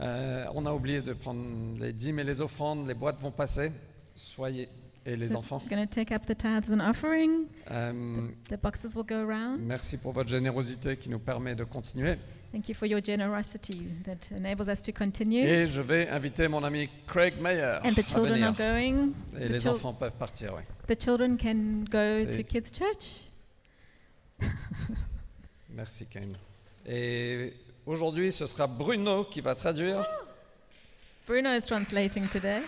Euh, on a oublié de prendre les dîmes et les offrandes. Les boîtes vont passer. Soyez et les enfants. We're going to take up the tithes and offering. Euh, The boxes will go around. merci pour votre générosité qui nous permet de continuer. Thank you for your generosity that enables us to continue. Et je vais inviter mon ami Craig Meyer And the à children are venir. going. Et the les enfants peuvent partir, oui. The children can go to kids' church. Merci Kane. Et aujourd'hui, ce sera Bruno qui va traduire. Bruno is translating today.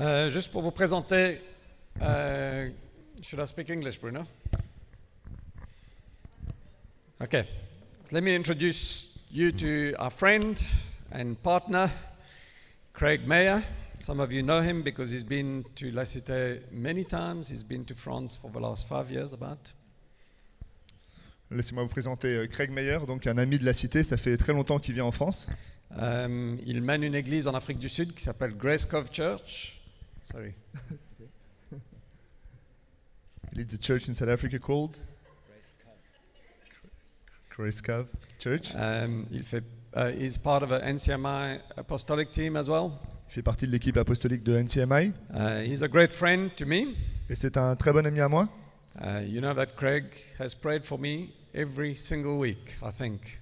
Euh, juste pour vous présenter, euh, should I speak English, Bruno? Okay, let me introduce you to our friend and partner, Craig Mayer. Some of you know him because he's been to La Cité many times. He's been to France for the last five years, about. Laissez-moi vous présenter euh, Craig Meyer, donc un ami de la cité. Ça fait très longtemps qu'il vient en France. Euh, il mène une église en Afrique du Sud qui s'appelle Grace Cove Church. Sorry. Il leads a church in South Africa called? Grace Cove Church. Um, il fait, uh, he's part of an NCMI apostolic team as well. Il fait partie de l'équipe apostolique de NCMI. Uh, he's a great friend to me. Et c'est un très bon ami à moi. Uh, you know that Craig has prayed for me every single week, I think,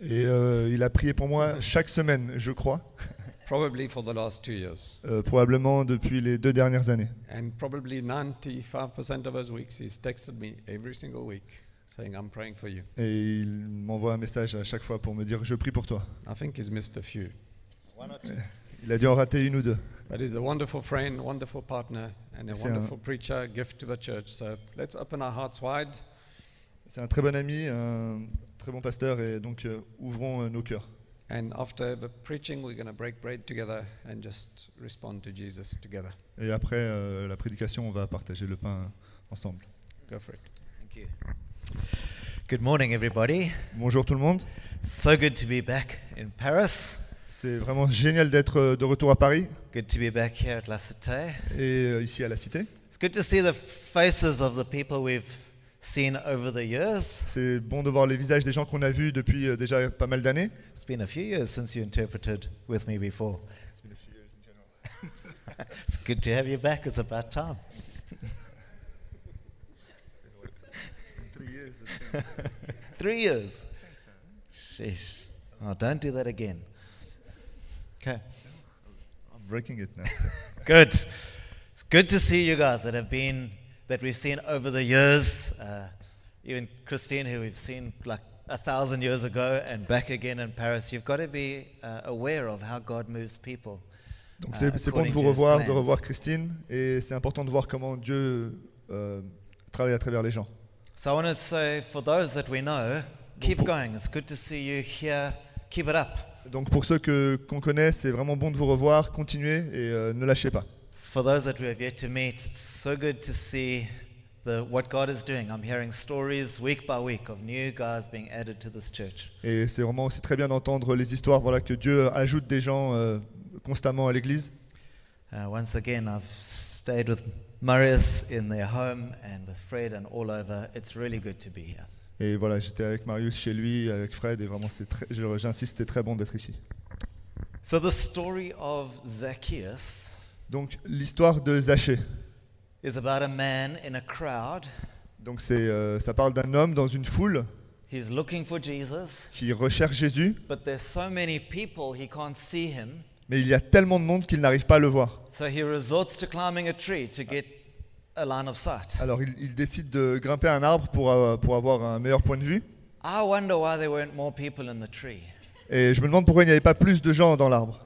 Et euh, il a prié pour moi chaque semaine, je crois, probably for the last two years. euh, probablement depuis les deux dernières années. And probably 95% of those weeks, he's texted me every single week saying, I'm praying for you. Et il m'envoie un message à chaque fois pour me dire Je prie pour toi. I think he's missed a few. Il a dû en rater une ou deux. But he's a wonderful friend, wonderful partner, and a C'est un- wonderful preacher, gift to the church. So let's open our hearts wide. C'est un très bon ami, un très bon pasteur, et donc euh, ouvrons euh, nos cœurs. And after the preaching, we're going to break bread together and just respond to Jesus together. Et après euh, la prédication, on va partager le pain ensemble. Go for it. Thank you. Good morning, everybody. Bonjour tout le monde. So good to be back in Paris. C'est vraiment génial d'être euh, de retour à Paris Good to be back here at La Cité. et euh, ici à la Cité. It's good to see the faces of the people we've seen over the years. C'est bon de voir les visages des gens qu'on a vus depuis euh, déjà pas mal d'années. It's been a few years since you interpreted with me before. It's good to have you back. It's about time. Three years. Sheesh. Oh, don't do that again. Okay. I'm breaking it now. Good. It's good to see you guys that have been, that we've seen over the years. Uh, even Christine, who we've seen like a thousand years ago and back again in Paris. You've got to be uh, aware of how God moves people. Donc Uh, c'est bon de vous revoir, de revoir Christine, et c'est important de voir comment Dieu euh, travaille à travers les gens. So I want to say, for those that we know, keep going. It's good to see you here. Keep it up. Donc pour ceux que qu'on connaît, c'est vraiment bon de vous revoir, continuez et euh, ne lâchez pas. For those that we have yet to meet, it's so good to see the, what God is doing. I'm hearing stories week by week of new guys being added to this church. Et c'est vraiment aussi très bien d'entendre les histoires, voilà que Dieu ajoute des gens euh, constamment à l'Église. Uh, once again, I've stayed with Marius in their home and with Fred and all over. It's really good to be here. Et voilà, j'étais avec Marius chez lui, avec Fred, et vraiment c'est très, j'insiste, c'est très bon d'être ici. So, the story of Zacchaeus Donc l'histoire de Zachée. is about a man in a crowd. Donc c'est, euh, ça parle d'un homme dans une foule He's looking for Jesus, qui recherche Jésus, but there's so many people he can't see him. mais il y a tellement de monde qu'il n'arrive pas à le voir. So, he resorts to climbing a tree to get a line of sight. Alors il, il décide de grimper un arbre pour, euh, pour avoir un meilleur point de vue. I wonder why there weren't more people in the tree. Et je me demande pourquoi il n'y avait pas plus de gens dans l'arbre.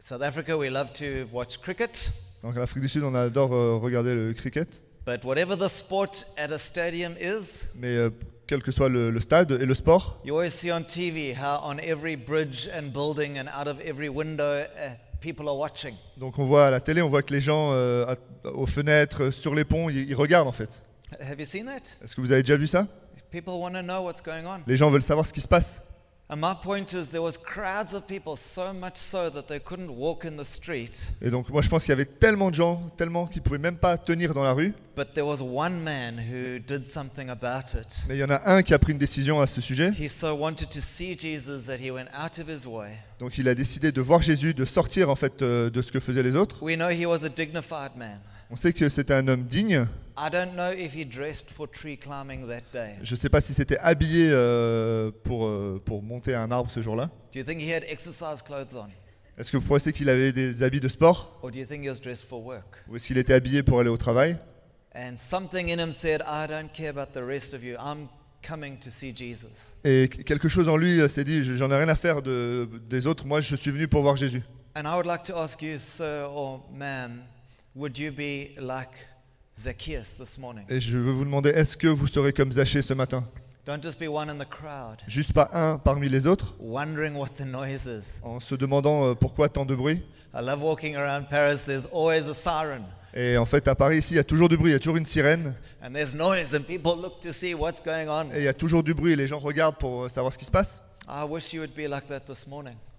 South Africa, we love to watch cricket, Donc en Afrique du Sud, on adore euh, regarder le cricket, but whatever the sport at a stadium is, mais euh, quel que soit le, le stade et le sport, You always see on TV how on every bridge and building and out of every window uh, people are watching. donc on voit à la télé, on voit que les gens euh, à- aux fenêtres, sur les ponts, ils, ils regardent en fait. Have you seen that? Est-ce que vous avez déjà vu ça? People want to know what's going on. Les gens veulent savoir ce qui se passe. And my point is, there was crowds of people, so much so that they couldn't walk in the street. Et donc moi je pense qu'il y avait tellement de gens, tellement qu'ils pouvaient même pas tenir dans la rue. But there was one man who did something about it. Mais il y en a un qui a pris une décision à ce sujet. He so wanted to see Jesus that he went out of his way. Donc il a décidé de voir Jésus, de sortir en fait euh, de ce que faisaient les autres. We know he was a dignified man. On sait que c'était un homme digne. I don't know if he dressed for tree climbing that day. Je ne sais pas si c'était habillé euh, pour, euh, pour monter un arbre ce jour-là. Do you think he had exercise clothes on? Est-ce que vous pensez qu'il avait des habits de sport? Or do you think he was dressed for work? Ou est-ce qu'il était habillé pour aller au travail? And something in him said, I don't care about the rest of you. I'm coming to see Jesus. Et quelque chose en lui euh, s'est dit, j'en ai rien à faire de- des autres, moi je suis venu pour voir Jésus. And I would like to ask you, sir or ma'am, would you be like? Et je veux vous demander, est-ce que vous serez comme Zachée ce matin? Don't just be one in the crowd, Juste pas un parmi les autres, wondering what the noise is. en se demandant euh, pourquoi tant de bruit? I love walking around Paris. There's always a siren Et en fait, à Paris, ici, il y a toujours du bruit, il y a toujours une sirène, and there's noise, and people look to see what's going on. et il y a toujours du bruit, et les gens regardent pour euh, savoir ce qui se passe.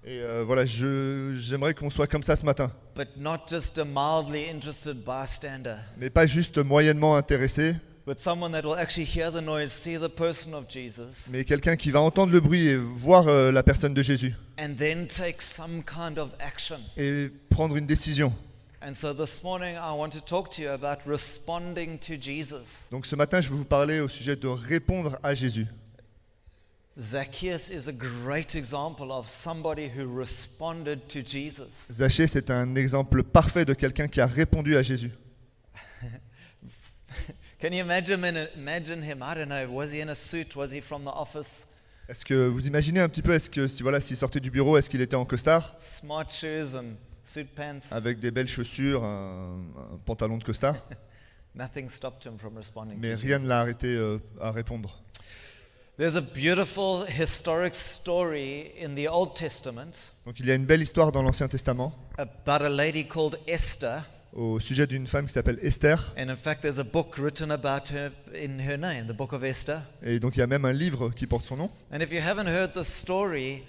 Et euh, voilà, j'aimerais qu'on soit comme ça ce matin. but not just a mildly interested bystander, Mais pas juste moyennement intéressé, but someone that will actually hear the noise, see the person of Jesus, mais quelqu'un qui va entendre le bruit et voir euh, la personne de Jésus, and then take some kind of action. et prendre une décision. And so this morning, I want to talk to you about responding to Jesus. Donc ce matin, je vais vous parler au sujet de répondre à Jésus. Zacchaeus is a great example of somebody who responded to Jesus. Zachée, c'est un exemple parfait de quelqu'un qui a répondu à Jésus. Can you imagine, imagine him? I don't know. Was he in a suit? Was he from the office? Est-ce que vous imaginez un petit peu, est-ce que si voilà, s'il sortait du bureau, est-ce qu'il était en costard, Smart shoes and suit pants. avec des belles chaussures, un, un pantalon de costard Nothing stopped him from responding Mais to rien ne l'a arrêté euh, à répondre. There's a beautiful historic story in the Old Testament Donc il y a une belle histoire dans l'Ancien Testament about a lady called Esther. au sujet d'une femme qui s'appelle Esther. And in fact, there's a book written about her in her name, the book of Esther. Et donc il y a même un livre qui porte son nom. And if you haven't heard the story,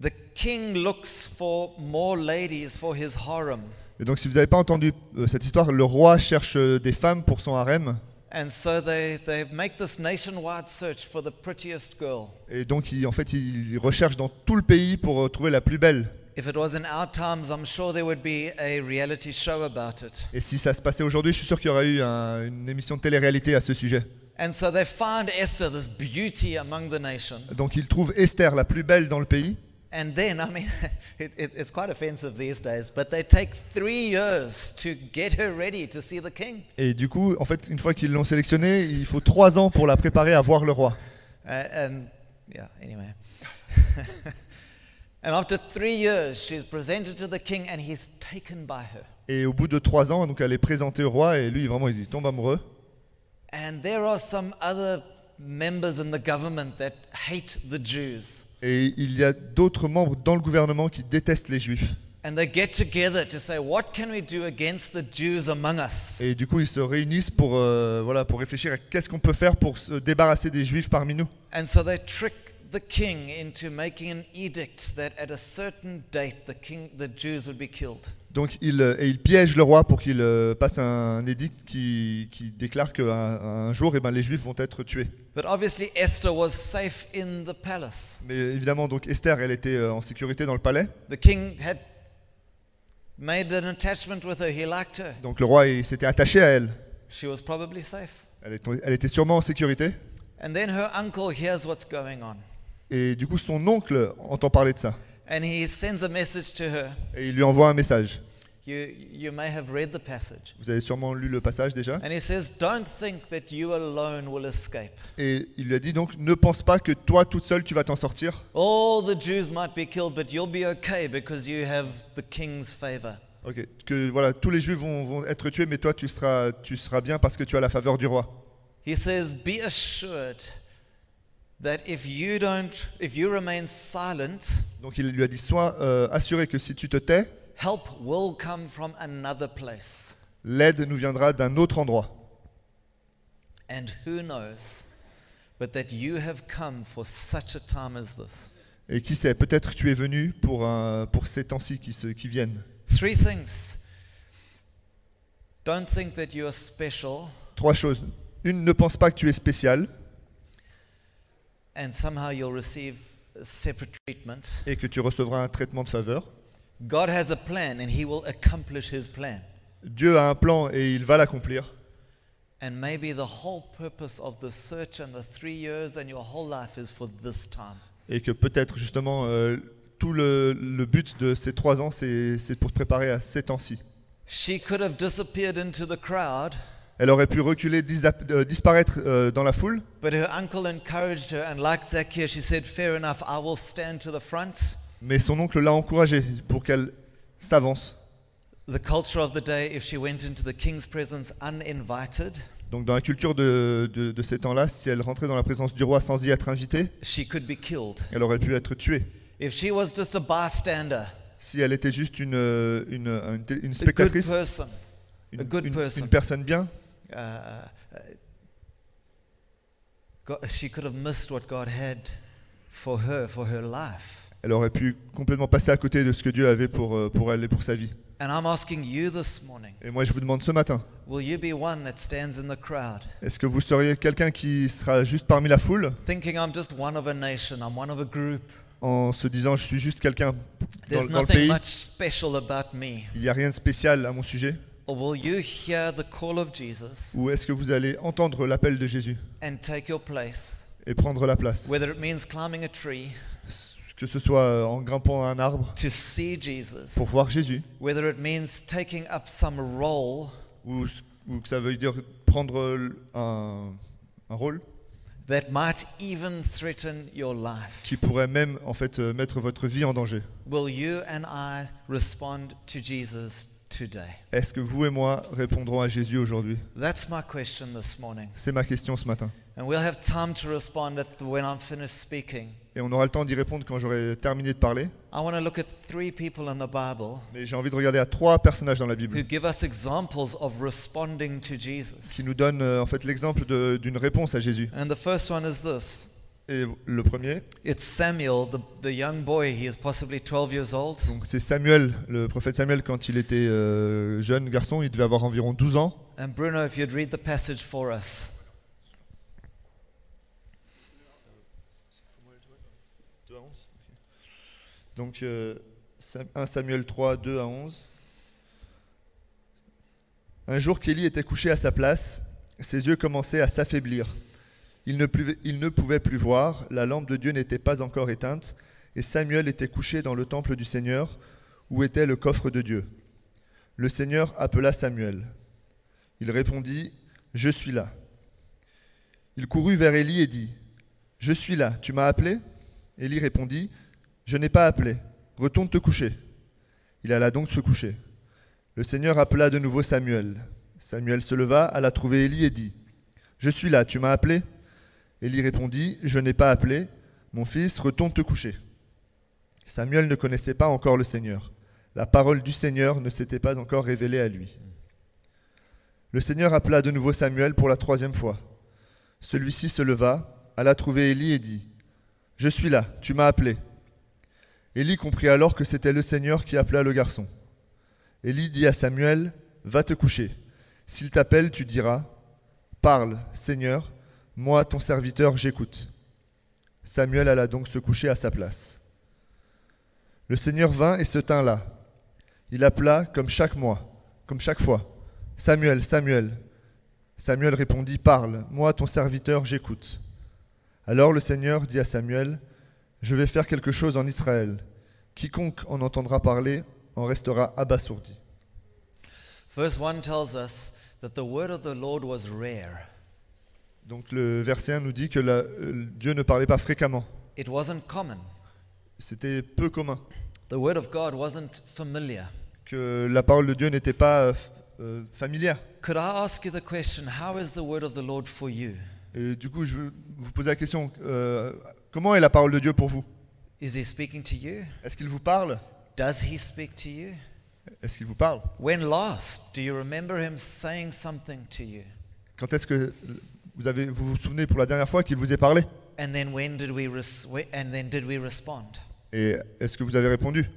the king looks for more ladies for his harem. Et donc si vous n'avez pas entendu euh, cette histoire, le roi cherche euh, des femmes pour son harem. And so they, they make this nationwide search for the prettiest girl. Et donc il, en fait il recherche dans tout le pays pour euh, trouver la plus belle. If it was in our times, I'm sure there would be a reality show about it. Et si ça se passait aujourd'hui, je suis sûr qu'il y aurait eu un- une émission de télé-réalité à ce sujet. And so they find Esther, this beauty among the nation. Donc il trouve Esther la plus belle dans le pays. And then, I mean, it, it, it's quite offensive these days, but they take three years to get her ready to see the king. Et du coup, en fait, une fois qu'ils l'ont sélectionnée, il faut trois ans pour la préparer à voir le roi. Uh, and yeah, anyway. and after three years, she's presented to the king and he's taken by her. Et au bout de trois ans, donc elle est présentée au roi et lui, vraiment, il tombe amoureux. And there are some other members in the government that hate the Jews. Et il y a d'autres membres dans le gouvernement qui détestent les juifs. Et du coup, ils se réunissent pour, euh, voilà, pour réfléchir à qu'est-ce qu'on peut faire pour se débarrasser des juifs parmi nous. And so they trick the king into making an edict that at a certain date the king, the Jews would be killed. Donc, ils, euh, et ils piègent le roi pour qu'il euh, passe un édict qui, qui déclare qu'un un jour, eh ben, les juifs vont être tués. But obviously Esther was safe in the palace. Mais évidemment, donc Esther, elle était euh, en sécurité dans le palais. The king had made an attachment with her. He liked her. Donc le roi il s'était attaché à elle. She was probably safe. Elle était, elle était sûrement en sécurité. And then her uncle hears what's going on. Et du coup, son oncle entend parler de ça. And he sends a message to her. Et il lui envoie un message. You, you may have read the passage. Vous avez sûrement lu le passage déjà. And he says, Don't think that you alone will escape. Et il lui a dit donc, ne pense pas que toi toute seule tu vas t'en sortir. All the Jews might be killed, but you'll be okay because you have the king's favor. Ok. Que voilà, tous les juifs vont, vont être tués, mais toi tu seras, tu seras bien parce que tu as la faveur du roi. He says, Be assured that if you don't, if you remain silent, Donc il lui a dit, sois euh, assuré que si tu te tais, help will come from another place. l'aide nous viendra d'un autre endroit. And who knows but that you have come for such a time as this? Et qui sait, peut-être tu es venu pour, un- pour ces temps-ci qui, se- qui viennent. Three things. Don't think that you are special Trois choses. Une, ne pense pas que tu es spécial and somehow you'll receive separate treatment. et que tu recevras un traitement de faveur. God has a plan and He will accomplish His plan. Dieu a un plan et il va l'accomplir. And maybe the whole purpose of the search and the three years and your whole life is for this time. Et que peut-être justement euh, tout le, le but de ces trois ans, c'est c'est pour te préparer à ces temps-ci. She could have disappeared into the crowd, Elle aurait pu reculer, euh, disparaître euh, dans la foule, but her uncle encouraged her, and like Zacchaeus, she said, Fair enough, I will stand to the front. mais son oncle l'a encouragée pour qu'elle s'avance. The culture of the day, if she went into the king's presence uninvited, Donc dans la culture de, de- de ces temps-là, si elle rentrait dans la présence du roi sans y être invitée, she could be killed. elle aurait pu être tuée. If she was just a bystander, Si elle était juste une, euh, une, une- une a good spectatrice, person, une, une- une personne bien, uh, God, she could have missed what God had for her, for her life. elle aurait pu complètement passer à côté de ce que Dieu avait pour, euh, pour elle et pour sa vie. And I'm asking you this morning Et moi je vous demande ce matin, will you be one that stands in the crowd, est-ce que vous seriez quelqu'un qui sera juste parmi la foule thinking I'm just one of a nation, I'm one of a group? en se disant je suis juste quelqu'un dans, There's dans le nothing pays, much special about me. il n'y a rien de spécial à mon sujet? Or will you hear the call of Jesus Ou est-ce que vous allez entendre l'appel de Jésus and take your place? et prendre la place? Whether it means climbing a tree Que ce soit euh, en grimpant à un arbre to see Jesus, pour voir Jésus, whether it means taking up some role ou, ou que ça veut dire prendre euh, un, un rôle that might even threaten your life. qui pourrait même en fait euh, mettre votre vie en danger. Will you and I respond to Jesus? Est-ce que vous et moi répondrons à Jésus aujourd'hui? That's my question this morning. C'est ma question ce matin. And we'll have time to respond at the, when I'm finished speaking. Et on aura le temps d'y répondre quand j'aurai terminé de parler. I want to look at three people in the Bible Mais j'ai envie de regarder à trois personnages dans la who Bible give us examples of responding to qui Jesus. nous donnent euh, en fait l'exemple d'une réponse à Jésus. Et le premier, it's Samuel, the, the young boy. He is possibly 12 years old. donc c'est Samuel, le prophète Samuel quand il était euh, jeune garçon, il devait avoir environ 12 ans. And Bruno, if you'd read the passage for us. Donc euh, Sam- 1 Samuel 3, 2 à 11. Un jour qu'Élie était couché à sa place, ses yeux commençaient à s'affaiblir. Il ne, pouvait- plus voir, la lampe de Dieu n'était pas encore éteinte, et Samuel était couché dans le temple du Seigneur, où était le coffre de Dieu. Le Seigneur appela Samuel. Il répondit, Je suis là. Il courut vers Élie et dit, Je suis là, tu m'as appelé? Élie répondit, Je n'ai pas appelé, retourne te coucher. Il alla donc se coucher. Le Seigneur appela de nouveau Samuel. Samuel se leva, alla trouver Élie et dit, Je suis là, tu m'as appelé? Élie répondit, Je n'ai pas appelé, mon fils, retourne te coucher. Samuel ne connaissait pas encore le Seigneur. La parole du Seigneur ne s'était pas encore révélée à lui. Le Seigneur appela de nouveau Samuel pour la troisième fois. Celui-ci se leva, alla trouver Élie et dit, Je suis là, tu m'as appelé. Élie comprit alors que c'était le Seigneur qui appela le garçon. Élie dit à Samuel, Va te coucher. S'il t'appelle, tu diras, Parle, Seigneur, moi, ton serviteur, j'écoute. Samuel alla donc se coucher à sa place. Le Seigneur vint et se tint là. Il appela comme chaque mois, comme chaque fois. Samuel, Samuel. Samuel répondit, Parle, moi, ton serviteur, j'écoute. Alors le Seigneur dit à Samuel, Je vais faire quelque chose en Israël. Quiconque en entendra parler en restera abasourdi. Verse 1 tells us that the word of the Lord was rare. Donc le verset 1 nous dit que la- euh, Dieu ne parlait pas fréquemment. It wasn't common. C'était peu commun. The word of God wasn't familiar. Que la parole de Dieu n'était pas euh, familière. Could I ask you the question, how is the word of the Lord for you? Et du coup, je veux vous poser la question, euh, comment est la parole de Dieu pour vous? Is he speaking to you? Est-ce qu'il vous parle? Does he speak to you? Est-ce qu'il vous parle? When last do you remember him saying something to you? Quand est-ce que vous, avez, vous vous souvenez pour la dernière fois qu'il vous ait parlé And then when did we res- we- and then did we respond? Et est-ce que vous avez répondu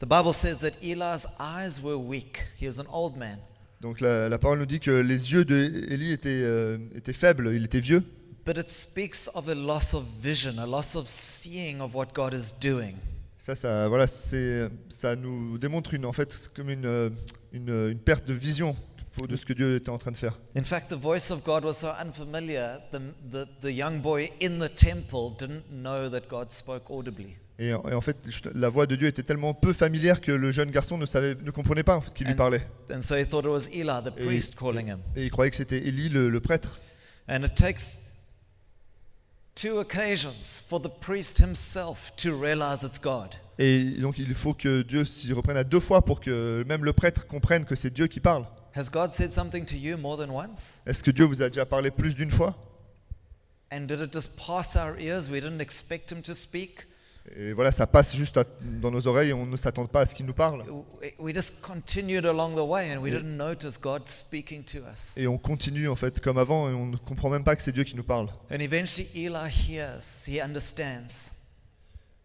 The Bible says that Eli's eyes were weak. He was an old man. Donc la, la parole nous dit que les yeux d'Élie étaient, euh, étaient faibles, il était vieux. But it speaks of a loss of vision, a loss of seeing of what God is doing. Ça, ça, voilà, c'est, ça nous démontre une, en fait comme une, euh, une, une perte de vision de ce que Dieu était en train de faire. In fact, the voice of God was so unfamiliar, the, the, the young boy in the temple didn't know that God spoke audibly. Et, en et en fait, la voix de Dieu était tellement peu familière que le jeune garçon ne, savait, ne comprenait pas en fait, qui lui And- parlait. And so he thought it was Eli, the Et- priest, calling him. Et il croyait que c'était Élie, le, le prêtre. And it takes two occasions for the priest himself to realize it's God. Et donc il faut que Dieu s'y reprenne à deux fois pour que même le prêtre comprenne que c'est Dieu qui parle. Has God said something to you more than once? Est-ce que Dieu vous a déjà parlé plus d'une fois? And did it just pass our ears? We didn't expect him to speak. Et voilà, ça passe juste à- dans nos oreilles et on ne s'attend pas à ce qu'il nous parle. We- We just continued along the way and we didn't notice God speaking to us. Et on continue en fait comme avant et on ne comprend même pas que c'est Dieu qui nous parle. And eventually Eli hears, he understands.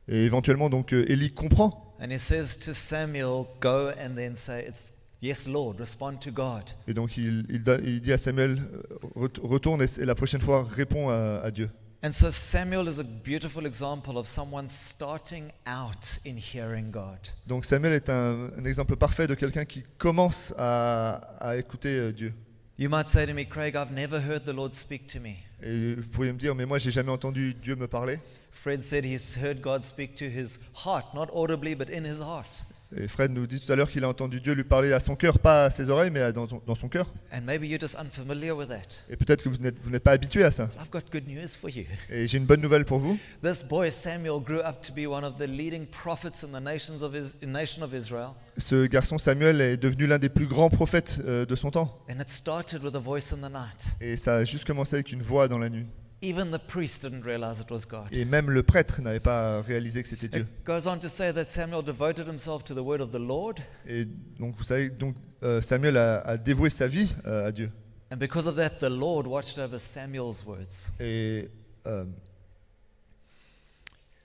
Et éventuellement donc euh, Élie comprend And he says to Samuel, Go and then say, It's yes, Lord, respond to God. et donc il, il da- il dit à Samuel euh, ret- retourne et, la prochaine fois réponds à, à Dieu. And so Samuel is a beautiful example of someone starting out in hearing God. Donc Samuel est un, un exemple parfait de quelqu'un qui commence à, à écouter Dieu. You might say to me, Craig, I've never heard the Lord speak to me. Et vous pourriez me dire mais moi j'ai jamais entendu Dieu me parler. Fred said he's heard God speak to his heart, not audibly, but in his heart. Et Fred nous dit tout à l'heure qu'il a entendu Dieu lui parler à son cœur, pas à ses oreilles, mais dans, son- dans son cœur. And maybe you're just unfamiliar with that. Et peut-être que vous n'êtes, pas habitué à ça. I've got good news for you. Et j'ai une bonne nouvelle pour vous. This boy Samuel grew up to be one of the leading prophets in the nations of his, nation of Israel. Ce garçon Samuel est devenu l'un des plus grands prophètes euh, de son temps. And it started with a voice in the night. Et ça a juste commencé avec une voix dans la nuit. Even the priest didn't realize it was God. Et même le prêtre n'avait pas réalisé que c'était Dieu. It goes on to say that Samuel devoted himself to the word of the Lord, Et donc vous savez, donc euh, Samuel a, a dévoué sa vie euh, à Dieu. and because of that, the Lord watched over Samuel's words. Et euh,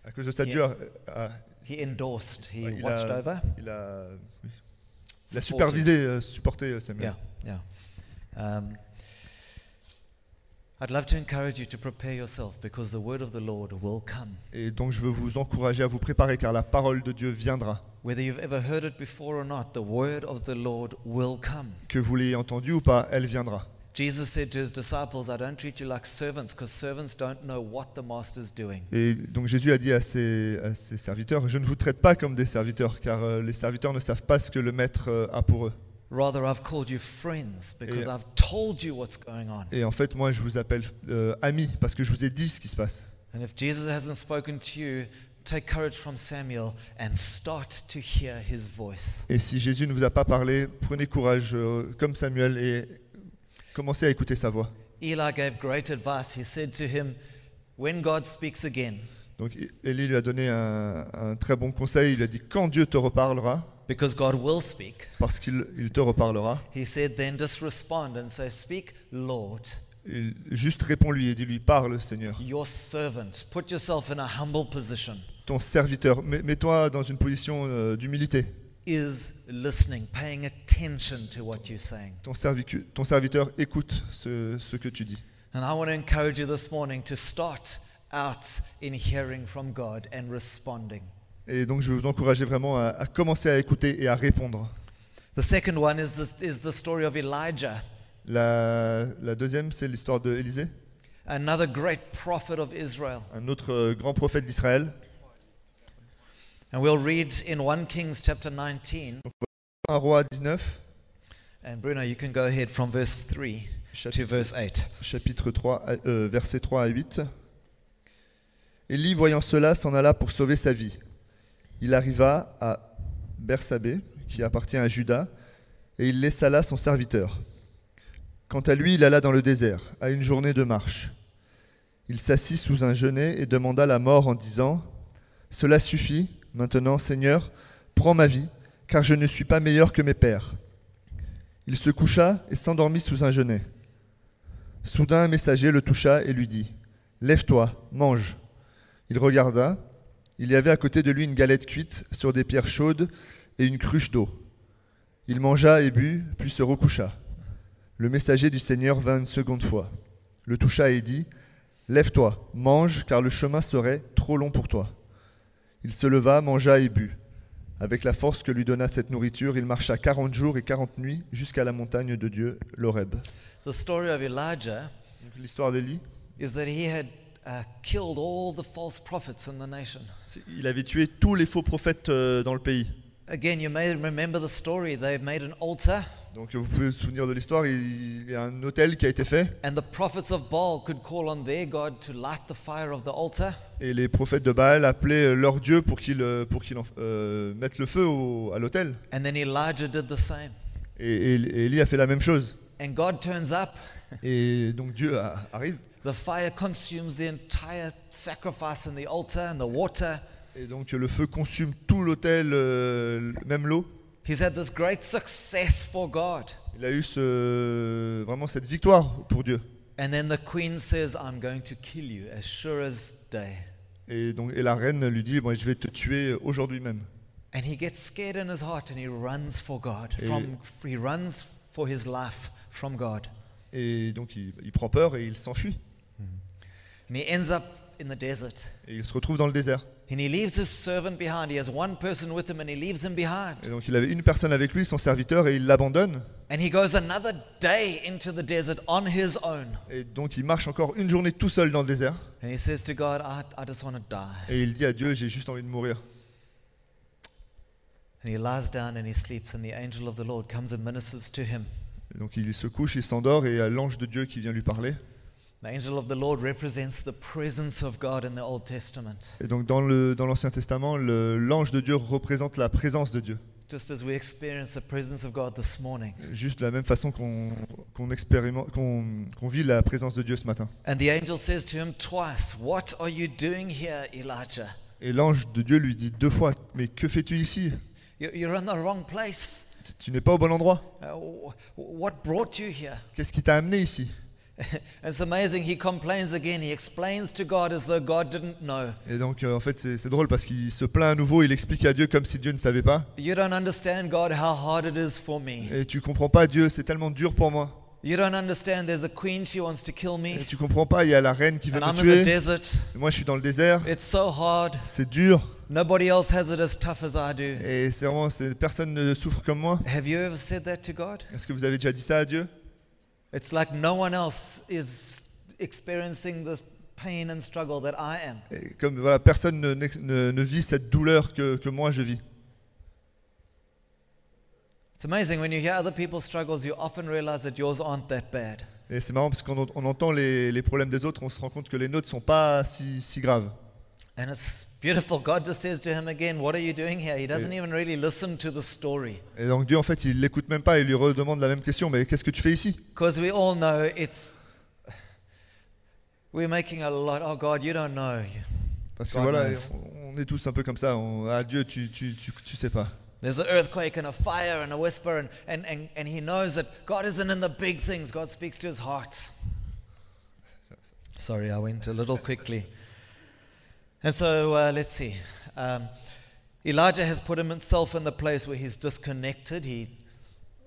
à cause de ça, Yeah. Dieu a, a- He endorsed, he il watched a- over. il a, oui, il a supervisé, euh, supporté euh, Samuel. Yeah, yeah. Um, Et donc je veux vous encourager à vous préparer car la parole de Dieu viendra. Whether you've ever heard it before or not, the word of the Lord will come. Que vous l'ayez entendu ou pas, elle viendra. Jesus said to his disciples, I don't treat you like servants because servants don't know what the master's doing. Et donc Jésus a dit à ses, à ses serviteurs, je ne vous traite pas comme des serviteurs car euh, les serviteurs ne savent pas ce que le maître euh, a pour eux. Rather, I've called you friends because Et- I've told you what's going on. Et en fait, moi, je vous appelle euh, amis parce que je vous ai dit ce qui se passe. And if Jesus hasn't spoken to you, take courage from Samuel and start to hear his voice. Et si Jésus ne vous a pas parlé, prenez courage euh, comme Samuel et commencez à écouter sa voix. Eli gave great advice. He said to him, When God speaks again, Donc Élie lui a donné un, un très bon conseil. Il a dit quand Dieu te reparlera, because God will speak, parce qu'il il te reparlera, he said, then just respond and say, Speak, Lord, il- juste réponds-lui et dis-lui parle Seigneur. your servant. Put yourself in a humble position, Ton serviteur, mets- mets-toi dans une position euh, d'humilité. is listening, paying attention to what you're saying. Ton, servicu- ton serviteur écoute ce, ce que tu dis. And I want to encourage you this morning to start out in hearing from God and responding. Et donc je veux vous encourager vraiment à, à commencer à écouter et à répondre. The second one is, this, is the story of Elijah, La, la deuxième, c'est l'histoire de Élisée, another great prophet of Israel. un autre euh, grand prophète d'Israël. And we'll read in 1 Kings chapter 19. Un roi 19, And Bruno, you can go ahead from verse 3 to verse 8. chapitre 3, à- euh, versets 3 à 8. Élie, voyant cela, s'en alla pour sauver sa vie. Il arriva à Bersabée, qui appartient à Juda, et il laissa là son serviteur. Quant à lui, il alla dans le désert, à une journée de marche. Il s'assit sous un genêt et demanda la mort en disant Cela suffit, maintenant, Seigneur, prends ma vie, car je ne suis pas meilleur que mes pères. Il se coucha et s'endormit sous un genêt. Soudain un messager le toucha et lui dit Lève-toi, mange. Il regarda. Il y avait à côté de lui une galette cuite sur des pierres chaudes et une cruche d'eau. Il mangea et but, puis se recoucha. Le messager du Seigneur vint une seconde fois, le toucha et dit Lève-toi, mange, car le chemin serait trop long pour toi. Il se leva, mangea et but. Avec la force que lui donna cette nourriture, il marcha quarante jours et quarante nuits jusqu'à la montagne de Dieu, l'Horeb. L'histoire d'Élie, uh, killed all the false prophets in the nation. c'est- il avait tué tous les faux prophètes euh, dans le pays. Again, you may remember the story. They made an altar, Donc vous pouvez vous souvenir de l'histoire, il y a un hôtel qui a été fait, and the prophets of Baal could call on their God to light the fire of the altar. et les prophètes de Baal appelaient leur Dieu pour qu'il euh, pour euh, mette le feu au- à l'hôtel. And then Elijah did the same. Et, et- et Élie a fait la même chose. And God turns up. Et donc Dieu arrive, The fire consumes the entire sacrifice and the altar and the water. et donc le feu consume tout l'hôtel, euh, même l'eau. He's had this great success for God. Il a eu ce, vraiment cette victoire pour Dieu. And then the queen says, I'm going to kill you as sure as day. Et, donc, et la reine lui dit, bon, je vais te tuer aujourd'hui même. And he gets scared in his heart and he runs for God. From, he runs for his life from God. Et donc il, il prend peur et il s'enfuit. And he ends up in the desert. Et il se retrouve dans le désert. And he leaves his servant behind. He has one person with him and he leaves him behind. Et donc il avait une personne avec lui, son serviteur, et il l'abandonne. And he goes another day into the desert on his own. Et donc il marche encore une journée tout seul dans le désert. And he says to God, I, I just want to die. Et il dit à Dieu, j'ai juste envie de mourir. And he lies down and he sleeps, and the angel of the Lord comes and ministers to him. Donc il se couche, il s'endort, et il y a l'ange de Dieu qui vient lui parler. Et donc dans le- dans l'Ancien Testament, l'ange de Dieu représente la présence de Dieu. Juste de la même façon qu'on expérimente- vit la présence de Dieu ce matin. And the angel says to him twice, What are you doing here, Elijah? Et l'ange de Dieu lui dit deux fois, mais que fais-tu ici? You- You're in the wrong place. Tu n'es pas au bon endroit. Uh, wh- what brought you here? Qu'est-ce qui t'a amené ici? It's amazing. He complains again. He explains to God as though God didn't know. Et donc euh, en fait c'est c'est drôle parce qu'il se plaint à nouveau, il explique à Dieu comme si Dieu ne savait pas. You don't understand, God, how hard it is for me. Et tu comprends pas Dieu, c'est tellement dur pour moi. You don't understand, there's a queen, she wants to kill Et me. tu comprends pas, il y a la reine qui veut And I'm me in the tuer. Moi je suis dans le désert, It's so hard. c'est dur. Nobody else has it as tough as I do. Et c'est vraiment, c'est- personne ne souffre comme moi. Have you ever said that to God? Est-ce que vous avez déjà dit ça à Dieu? It's like no one else is experiencing the pain and struggle that I am. Et Comme voilà, personne ne, n'ex- ne- ne vit cette douleur que, que moi je vis. It's amazing when you hear other people's struggles, you often realize that yours aren't that bad. Et c'est marrant parce qu'on en- on entend les, les problèmes des autres, on se rend compte que les nôtres sont pas si, si graves. And it's beautiful. God just says to him again, What are you doing here? He doesn't even really listen to the story. Et donc Dieu en fait il l'écoute même pas et lui redemande la même question, mais qu'est-ce que tu fais ici? Because we all know it's. We're making a lot. Oh, God, you don't know. Parce que God voilà, knows. on, on est tous un peu comme ça. On, ah Dieu, tu, tu, tu, tu sais pas. There's an earthquake and a fire and a whisper, and, and, and, and he knows that God isn't in the big things. God speaks to his heart. Sorry, I went a little quickly. And so uh, let's see. Um, Elijah has put himself in the place where he's disconnected. He,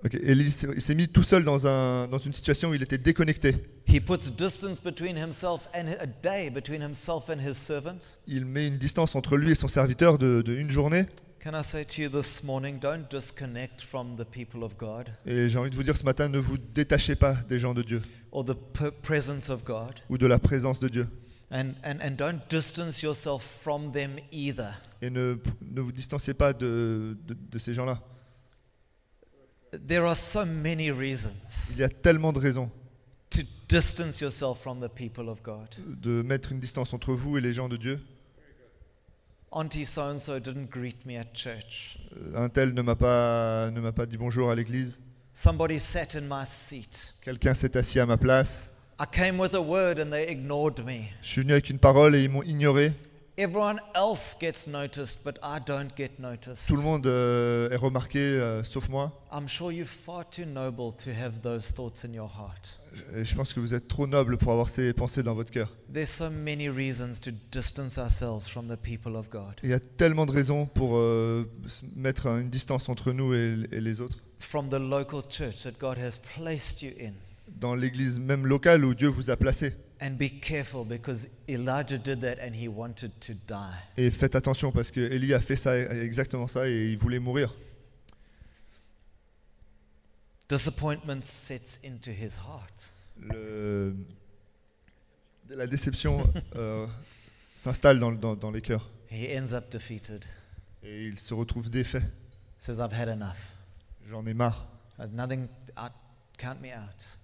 Ok, Élie s'est mis tout seul dans, un, dans une situation où il était déconnecté. he puts distance between himself and a day between himself and his servant. Il met une distance entre lui et son serviteur de, de une journée. Can I say to you this morning, don't disconnect from the people of God Et j'ai envie de vous dire ce matin, ne vous détachez pas des gens de Dieu or the p- presence of God. ou de la présence de Dieu. And, and, and don't distance yourself from them either. Et ne, ne vous distanciez pas de, de, de ces gens-là. There are so many reasons Il y a tellement de raisons to distance yourself from the people of God. de mettre une distance entre vous et les gens de Dieu. Auntie so and so didn't greet me at church. Un tel ne m'a pas, ne m'a pas dit bonjour à l'église. Somebody sat in my seat. Quelqu'un s'est assis à ma place. I came with a word and they ignored me. Je suis venu avec une parole et ils m'ont ignoré. Everyone else gets noticed, but I don't get noticed. Tout le monde euh, est remarqué, euh, sauf moi. I'm sure you're far too noble to have those thoughts in your heart. Et je pense que vous êtes trop noble pour avoir ces pensées dans votre cœur. There's so many reasons to distance ourselves from the people of God, Il y a tellement de raisons pour euh, mettre une distance entre nous et, et les autres. from the local church that God has placed you in. Dans l'église même locale où Dieu vous a placé. And be careful because Elijah did that and he wanted to die. Et faites attention parce que Élie a fait ça, exactement ça et il voulait mourir. Disappointment sets into his heart. Le- la déception euh, s'installe dans, dans- dans les cœurs He ends up defeated. et il se retrouve défait. Says, I've had enough. J'en ai marre. I've nothing out, count me out.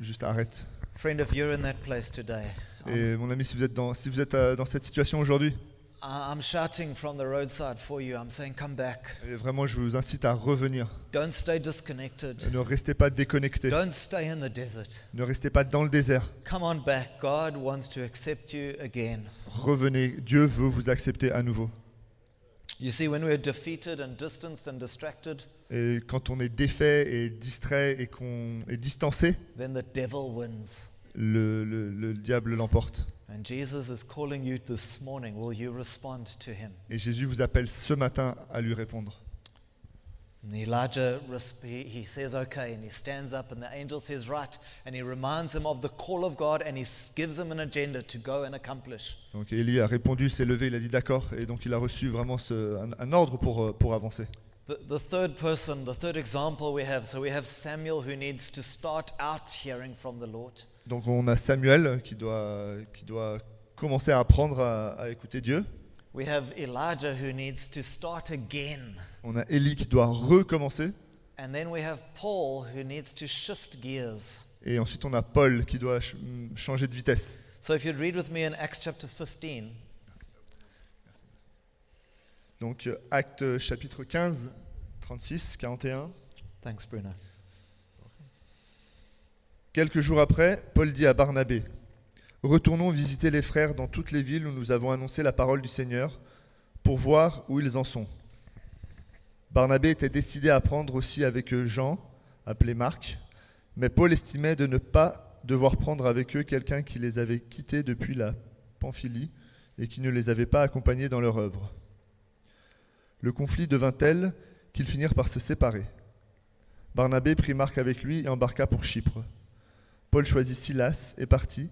Juste arrête. Friend, if you're in that place today, I'm, Et mon ami, si vous êtes dans, si vous êtes euh, dans cette situation aujourd'hui, I'm shouting from the roadside for you. I'm saying, come back. et vraiment, je vous incite à revenir. Don't stay disconnected. Ne restez pas déconnectés. Don't stay in the desert. Ne restez pas dans le désert. Come on back. God wants to accept you again. Revenez. Dieu veut vous accepter à nouveau. You see, when we're defeated and distanced and distracted, Et quand on est défait et distrait et qu'on est distancé, then the devil wins. le, le- le diable l'emporte. And Jesus is calling you this morning. Will you respond to him? Et Jésus vous appelle ce matin à lui répondre. And Elijah, he, says, okay, and he stands up, and the angel says, right. And he reminds him of the call of God, and he gives him an agenda to go and accomplish. Donc Élie a répondu, s'est levé, il a dit d'accord, et donc il a reçu vraiment ce- un, un ordre pour, euh, pour avancer. The, the third person, the third example we have, so we have Samuel who needs to start out hearing from the Lord. Donc on a Samuel qui doit, qui doit commencer à apprendre à, à écouter Dieu. We have Elijah who needs to start again. On a Élie qui doit recommencer. And then we have Paul who needs to shift gears. Et ensuite on a Paul qui doit ch- changer de vitesse. So if you'd read with me in Acts chapter 15, Donc euh, acte chapitre 15, 36, 41. thanks, Bruno. Quelques jours après, Paul dit à Barnabé, Retournons visiter les frères dans toutes les villes où nous avons annoncé la parole du Seigneur, pour voir où ils en sont. Barnabé était décidé à prendre aussi avec eux Jean, appelé Marc, mais Paul estimait de ne pas devoir prendre avec eux quelqu'un qui les avait quittés depuis la Pamphylie et qui ne les avait pas accompagnés dans leur œuvre. Le conflit devint tel qu'ils finirent par se séparer. Barnabé prit Marc avec lui et embarqua pour Chypre. Paul choisit Silas et partit,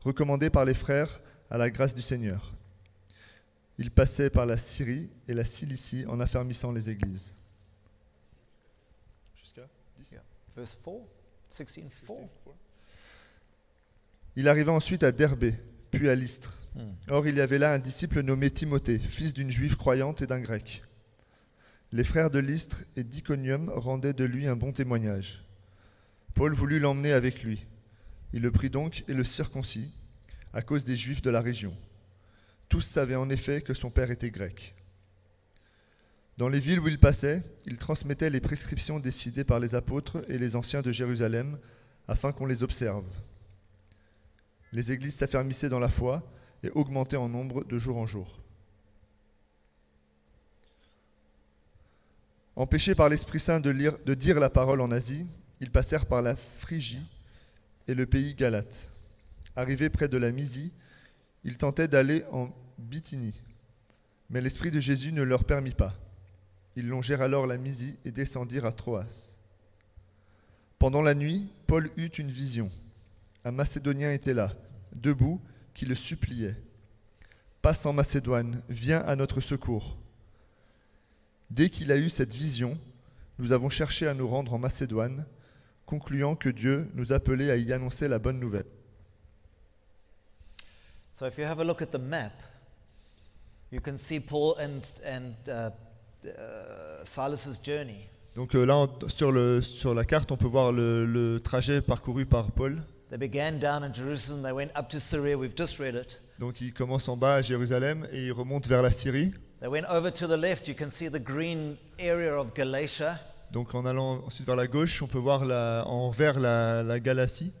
recommandé par les frères à la grâce du Seigneur. Il passait par la Syrie et la Cilicie en affermissant les églises. Jusqu'à Verse 4, 16, 4. Il arriva ensuite à Derbé, puis à Lystre. Hmm. Or, il y avait là un disciple nommé Timothée, fils d'une juive croyante et d'un grec. Les frères de Lystre et d'Iconium rendaient de lui un bon témoignage. Paul voulut l'emmener avec lui. Il le prit donc et le circoncis, à cause des juifs de la région. Tous savaient en effet que son père était grec. Dans les villes où il passait, il transmettait les prescriptions décidées par les apôtres et les anciens de Jérusalem, afin qu'on les observe. Les églises s'affermissaient dans la foi et augmentaient en nombre de jour en jour. Empêchés par l'Esprit Saint de, dire la parole en Asie, ils passèrent par la Phrygie et le pays Galate. Arrivés près de la Mysie, ils tentaient d'aller en Bithynie, mais l'Esprit de Jésus ne leur permit pas. Ils longèrent alors la Mysie et descendirent à Troas. Pendant la nuit, Paul eut une vision. Un Macédonien était là, debout, qui le suppliait. Passe en Macédoine, viens à notre secours. Dès qu'il a eu cette vision, nous avons cherché à nous rendre en Macédoine, concluant que Dieu nous appelait à y annoncer la bonne nouvelle. So if you have a look at the map, you can see Paul and, and uh, uh, Silas's journey. Donc euh, là, sur, le- sur la carte, on peut voir le, le trajet parcouru par Paul. They began down in Jerusalem, they went up to Syria, we've just read it. Donc il commence en bas à Jérusalem et il remonte vers la Syrie. They went over to the left, you can see the green area of Galatia. Donc en allant ensuite vers la gauche, on peut voir la, en vert la, la Galatie.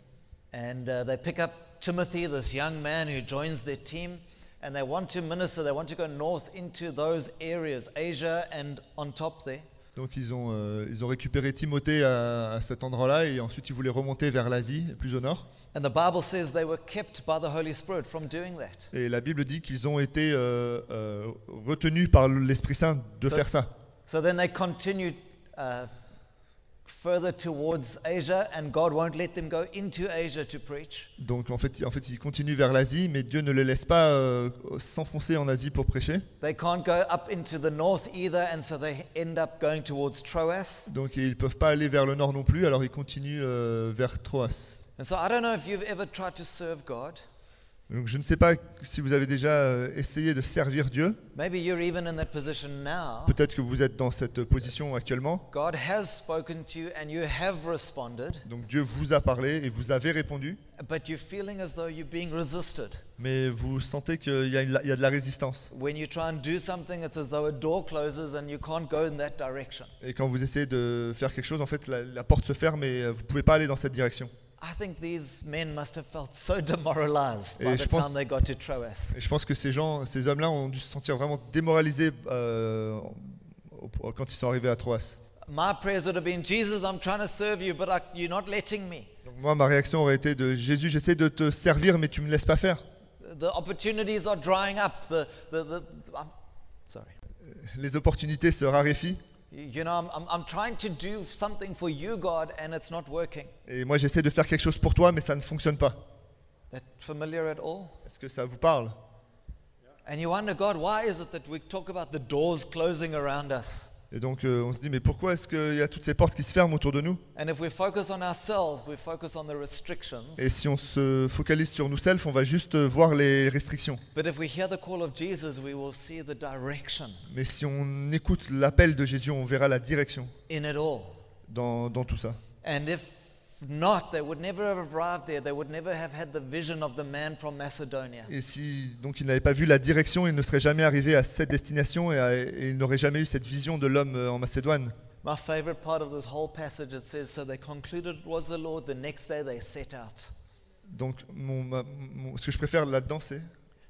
And uh, they pick up Timothy, this young man who joins their team. and they want to minister. They want to go north into those areas, Asia and on top there. Donc ils ont, euh, ils ont récupéré Timothée à, à cet endroit-là et ensuite ils voulaient remonter vers l'Asie, plus au nord. And the Bible says they were kept by the Holy Spirit from doing that. Et la Bible dit qu'ils ont été euh, euh, retenus par l'Esprit Saint de faire ça. So then they continued uh, further towards Asia, and God won't let them go into Asia to preach. Donc en fait, en fait ils continuent vers l'Asie, mais Dieu ne les laisse pas euh, s'enfoncer en Asie pour prêcher. They can't go up into the north either, and so they end up going towards Troas. Donc ils peuvent pas aller vers le nord non plus, alors ils continuent euh, vers Troas. And so I don't know if you've ever tried to serve God. Donc je ne sais pas si vous avez déjà euh, essayé de servir Dieu. Peut-être que vous êtes dans cette position actuellement. God has spoken to you and you have responded, Donc Dieu vous a parlé et vous avez répondu, but you're feeling as though you're being resisted. mais vous sentez qu'il y, a y de la résistance. Et quand vous essayez de faire quelque chose, en fait, la, la porte se ferme et euh, vous ne pouvez pas aller dans cette direction. I think these men must have felt so demoralized by Et the je pense- time they got to Troas. Et je pense que ces gens, ces hommes-là ont dû se sentir vraiment démoralisés euh, quand ils sont arrivés à Troas. My prayers would have been, Jesus, I'm trying to serve you, but you're not letting me. Donc moi, ma réaction aurait été de Jésus, j'essaie de te servir, mais tu me laisses pas faire. The opportunities are drying up. The, the, I'm, sorry. Les opportunités se raréfient. You know, I'm, I'm, trying to do something for you, God, and it's not working. Et moi, j'essaie de faire quelque chose pour toi, mais ça ne fonctionne pas. That familiar at all? Est-ce que ça vous parle And you wonder, God, why is it that we talk about the doors closing around us? Et donc, euh, on se dit, mais pourquoi est-ce qu'il y a toutes ces portes qui se ferment autour de nous? And if we focus on ourselves, we focus on the restrictions. Et si on se focalise sur nous self, on va juste euh, voir les restrictions. Mais si on écoute l'appel de Jésus, on verra la direction dans, dans tout ça. And if not, they would never have arrived there. They would never have had the vision of the man from Macedonia. Et si donc il n'avait pas vu la direction, il ne serait jamais arrivé à cette destination et, à- et il n'aurait jamais eu cette vision de l'homme euh, en Macédoine. My favorite part of this whole passage it says, So they concluded it was the Lord. The next day they set out. Donc mon- ma- mon- ce que je préfère là-dedans, c'est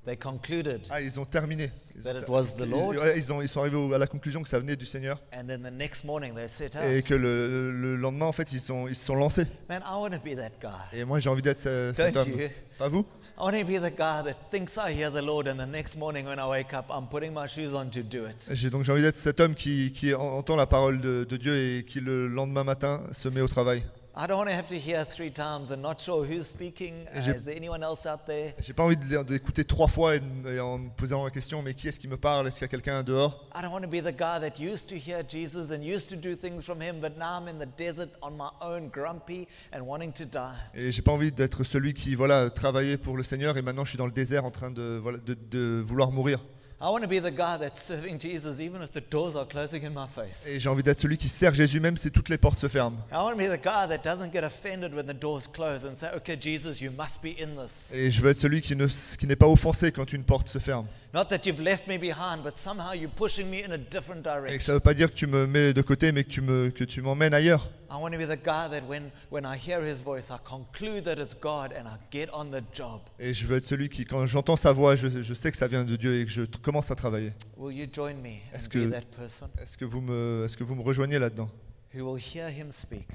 They concluded. ah ils ont terminé. Ils, ont it was the Lord. ouais, ils ont- ils sont arrivés à la conclusion que ça venait du Seigneur And then the next morning they set et out. que le, le lendemain en fait ils sont ils se sont lancés. Man, I want to be that guy. Et moi j'ai envie d'être ce- cet homme. you? Pas vous? I want to be the guy that thinks I hear the Lord, and the next morning when I wake up, I'm putting my shoes on to do it. J'ai donc j'ai envie d'être cet homme qui, qui en- entend la parole de, de Dieu et qui le lendemain matin se met au travail. I don't want to have to hear three times and not sure who's speaking. J'ai- is there anyone else out there? J'ai pas envie de- d'écouter trois fois et, de- et en me posant la question mais qui est-ce qui me parle? Est-ce qu'il y a quelqu'un dehors? I don't want to be the guy that used to hear Jesus and used to do things from him, but now I'm in the desert on my own, grumpy and wanting to die. Et j'ai pas envie d'être celui qui voilà travaillait pour le Seigneur et maintenant je suis dans le désert en train de, voilà, de, de vouloir mourir. I want to be the guy that's serving Jesus even if the doors are closing in my face. Et j'ai envie d'être celui qui sert Jésus même si toutes les portes se ferment. I want to be the guy that doesn't get offended when the doors close and say, okay, Jesus, you must be in this. Et je veux être celui qui ne- qui n'est pas offensé quand une porte se ferme. Not that you've left me behind, but somehow you're pushing me in a different Et que direction. ça veut pas dire que tu me mets de côté mais que tu me que tu m'emmènes ailleurs. I want to be the guy that when, when I hear his voice, I conclude that it's God and I get on the job. Et je veux être celui qui quand j'entends sa voix, je, je sais que ça vient de Dieu et que je commence à travailler. Will you join me Est-ce and que- be that person? Est-ce que vous me est-ce que vous me rejoignez là-dedans? Who will hear him speak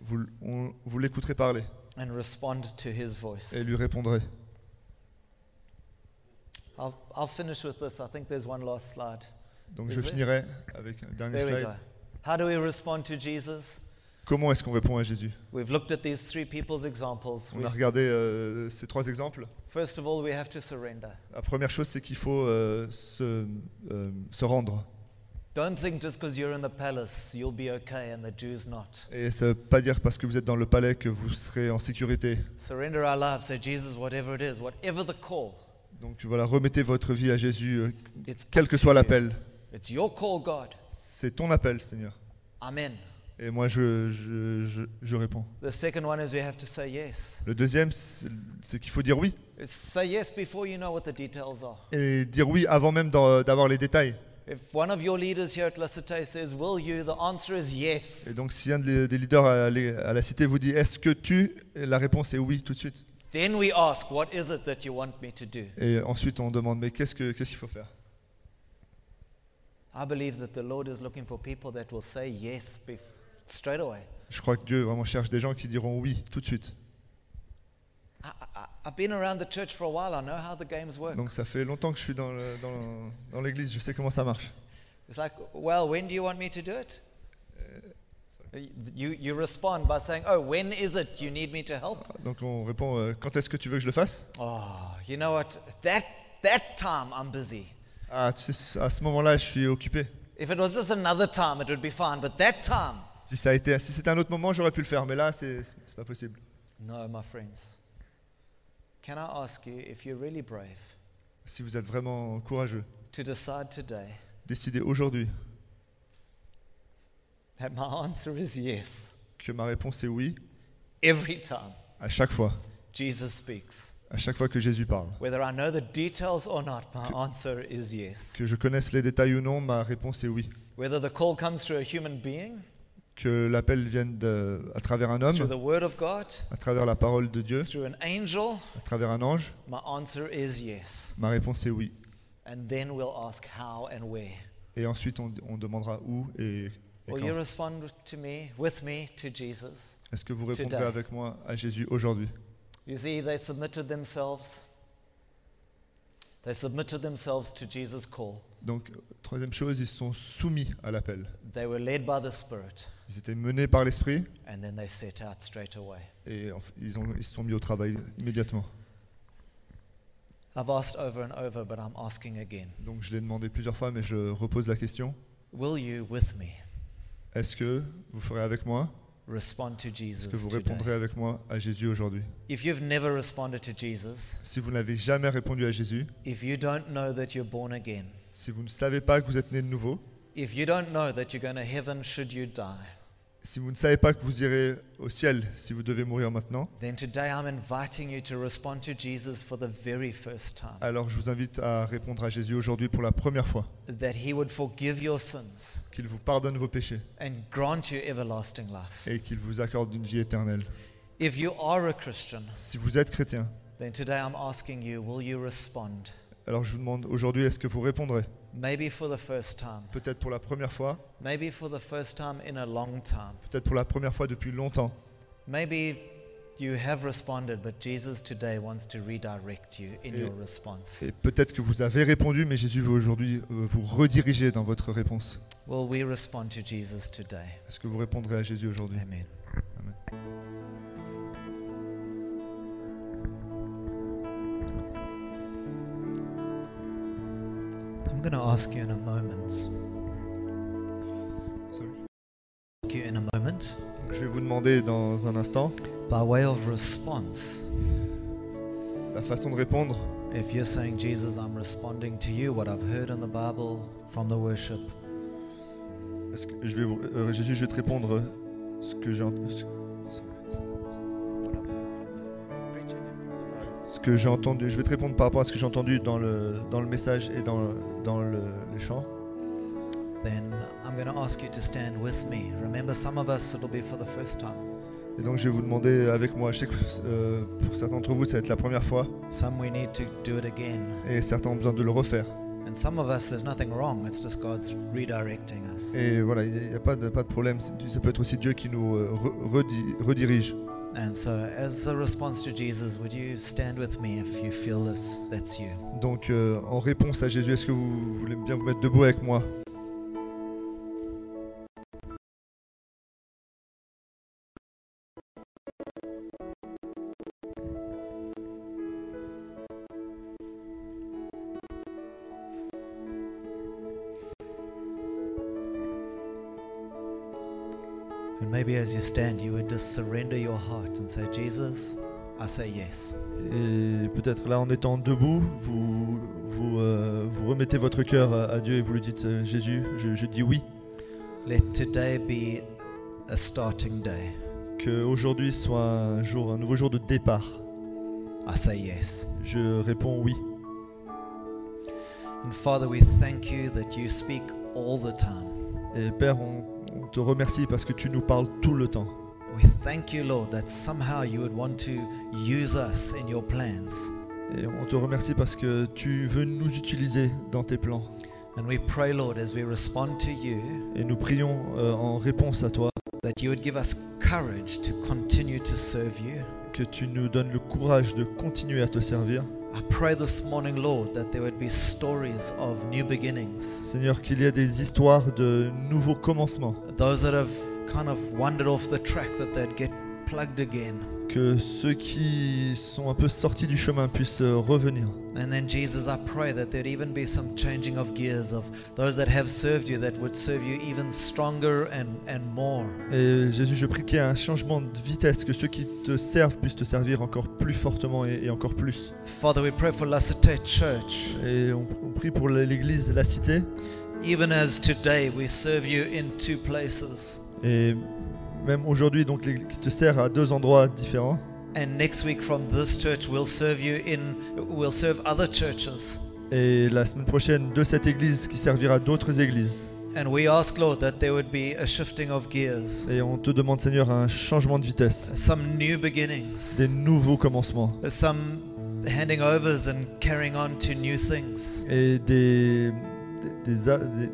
Vous on- vous l'écouterez parler and respond to his voice? et lui répondrez. I'll, I'll finish with this. I think there's one last slide. Donc Is je there? finirai avec un dernier There we slide. go. How do we respond to Jesus? Comment est-ce qu'on répond à Jésus? We've looked at these three people's examples. On a We've- regardé euh, ces trois exemples. first of all, we have to surrender. La première chose, c'est qu'il faut euh, se, euh, se rendre. Don't think just because you're in the palace, you'll be okay and the Jews not. Et ça ne veut pas dire parce que vous êtes dans le palais que vous serez en sécurité. Surrender our lives. Say, Jesus, whatever it is, whatever the call, Donc voilà, remettez votre vie à Jésus, euh, quel que soit l'appel. C'est ton appel, Seigneur. Amen. Et moi, je, je, je, je réponds. The second one is we have to say yes. Le deuxième, c'est qu'il faut dire oui. It's say yes before you know what the details are. Et dire oui avant même d'avoir les détails. If one of your leaders here at La Cité says, Will you? The answer is yes. Et donc si un des leaders à la cité vous dit est-ce que tu? La réponse est oui tout de suite. Then we ask, What is it that you want me to do? Et ensuite, on demande, mais qu'est-ce que- qu'est-ce qu'il faut faire? I believe that the Lord is looking for people that will say yes straight away. Je crois que Dieu vraiment cherche des gens qui diront oui tout de suite. I, I, I've been around the church for a while. I know how the games work. Donc ça fait longtemps que je suis dans le- dans- dans l'église, je sais comment ça marche. It's like, well, when do you want me to do it? You, you respond by saying, oh, when is it you need me to help? Donc on répond, euh, quand est-ce que tu veux que je le fasse? Oh, you know what? That, that time I'm busy. Ah, tu sais, à ce moment-là, je suis occupé. If it was just another time, it would be fine. But that time, Si ça a été, si c'était un autre moment, j'aurais pu le faire, mais là, c'est c'est pas possible. no, my friends. Can I ask you, if you're really brave, Si vous êtes vraiment courageux, to decide today décidez aujourd'hui that my answer is yes que ma réponse est oui every time à chaque fois, Jesus speaks? à chaque fois que Jésus parle. Whether I know the details or not, my answer is yes. Que je connaisse les détails ou non, ma réponse est oui. Whether the call comes through a human being, Que l'appel vienne de- à travers un through homme, the Word of God, à travers la parole de Dieu, through an angel, à travers un ange, my answer is yes. ma réponse est oui. And then we'll ask how and where. Et ensuite, on, on demandera où et, et Will you quand. respond to me, with me, to Jesus? Est-ce que vous répondrez Today. avec moi à Jésus aujourd'hui? You see, they submitted themselves. They submitted themselves to Jesus' call. Donc, troisième chose, ils se sont soumis à l'appel. They were led by the Spirit, Ils étaient menés par l'Esprit and then they set out straight away. et ont, ils se sont mis au travail immédiatement. I've asked over and over, but I'm asking again. Donc, je l'ai demandé plusieurs fois, mais je repose la question. Will you, with me, Est-ce que vous ferez avec moi? Est-ce que vous répondrez avec moi à Jésus aujourd'hui? Si vous n'avez jamais répondu à Jésus, si vous ne savez pas que vous êtes né de nouveau, if you don't know that you're going to heaven should you die, si vous ne savez pas que vous irez au ciel si vous devez mourir maintenant, alors je vous invite à répondre à Jésus aujourd'hui pour la première fois, qu'il vous pardonne vos péchés and grant you everlasting life. et qu'il vous accorde une vie éternelle. If you are a Christian, Si vous êtes chrétien, then today I'm asking you, will you respond? alors je vous demande aujourd'hui, est-ce que vous répondrez? Maybe for the first time, Peut-être pour la première fois, maybe for the first time in a long time. peut-être pour la première fois depuis longtemps. Maybe you have responded, but Jesus today wants to redirect you in Et- your response. Et peut-être que vous avez répondu, mais Jésus veut aujourd'hui euh, vous rediriger dans votre réponse. Will we respond to Jesus today? Est-ce que vous répondrez à Jésus aujourd'hui? Amen. Amen. I'm going to ask you in a moment. Sorry? Ask you in a moment je vais vous demander dans un instant by way of response. la façon de répondre. If you're saying, Jesus, I'm responding to you, what I've heard in the Bible from the worship, Est-ce que je vais vous- euh, Jésus, je vais te répondre ce que j'ai ent- que j'ai entendu. Je vais te répondre par rapport à ce que j'ai entendu dans le, dans le message et dans, dans le, les chants. then I'm going to ask you to stand with me. Remember, some of us, it'll be for the first time. Et donc je vais vous demander avec moi. Je sais que euh, pour certains d'entre vous, ça va être la première fois Some we need to do it again. et certains ont besoin de le refaire. And some of us, there's nothing wrong. It's just God's redirecting us. Et voilà, il n'y a pas de, pas de problème. Ça peut être aussi Dieu qui nous euh, re- redi- redirige. And so, as a response to Jesus, would you stand with me if you feel this, that's you? Donc en réponse à Jésus, est-ce que vous voulez bien vous mettre debout avec moi? As you stand, you would just surrender your heart and say, Jesus, I say yes. Et peut-être là en étant debout, vous, vous, euh, vous remettez votre cœur à, à Dieu et vous lui dites euh, Jésus, je, je dis oui. Let today be a starting day. Que aujourd'hui soit un, jour, un nouveau jour de départ. I say yes. Je réponds oui. And Father, we thank you that you speak all the time. Et Père, on, on te remercie parce que tu nous parles tout le temps. We thank you, Lord, that somehow you would want to use us in your plans. Et on te remercie parce que tu veux nous utiliser dans tes plans. And we pray, Lord, as we respond to you, Et nous prions euh, en réponse à toi that you would give us courage to continue to serve you. que tu nous donnes le courage de continuer à te servir. I pray this morning, Lord, that there would be stories of new beginnings. Seigneur, qu'il y ait des histoires de nouveaux commencements. Those that have kind of wandered off the track, that they'd get plugged again. Que ceux qui sont un peu sortis du chemin puissent euh, revenir. And then, Jesus, I pray that there'd even be some changing of gears of those that have served you that would serve you even stronger and, and more. Et Jésus, je prie qu'il y ait un changement de vitesse, que ceux qui te servent puissent te servir encore plus fortement et, et encore plus. Father, we pray for La Cité Church. Et on, on prie pour l'église, la cité. Even as today we serve you in two places. Et même aujourd'hui, donc, l'église te sert à deux endroits différents. And next week from this church we'll serve you in we'll serve other churches. Et la semaine prochaine, de cette église qui servira d'autres églises. And we ask Lord that there would be a shifting of gears. Et on te demande, Seigneur, un changement de vitesse, Some new beginnings. des nouveaux commencements Some handing overs and carrying on to new things. et des, des, des des-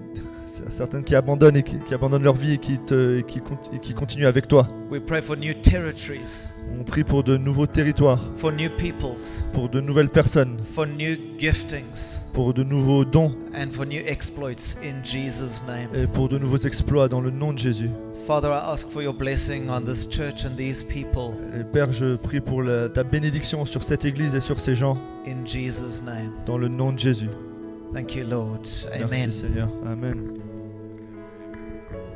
certains qui abandonnent et qui, qui abandonnent leur vie et qui, te, et qui, conti- et qui continuent avec toi. We pray for new territories, On prie pour de nouveaux territoires, for new peoples, pour de nouvelles personnes, for new giftings, pour de nouveaux dons and for new exploits in Jesus' name. et pour de nouveaux exploits dans le nom de Jésus. Father, I ask for your blessing on this church and these people Et Père, je prie pour la- ta bénédiction sur cette église et sur ces gens in Jesus' name. dans le nom de Jésus. Thank you, Lord. Amen. Merci Seigneur. Amen.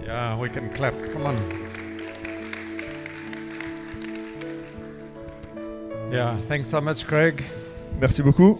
Yeah, we can clap. Come on. Yeah, thanks so much, Craig. Merci beaucoup.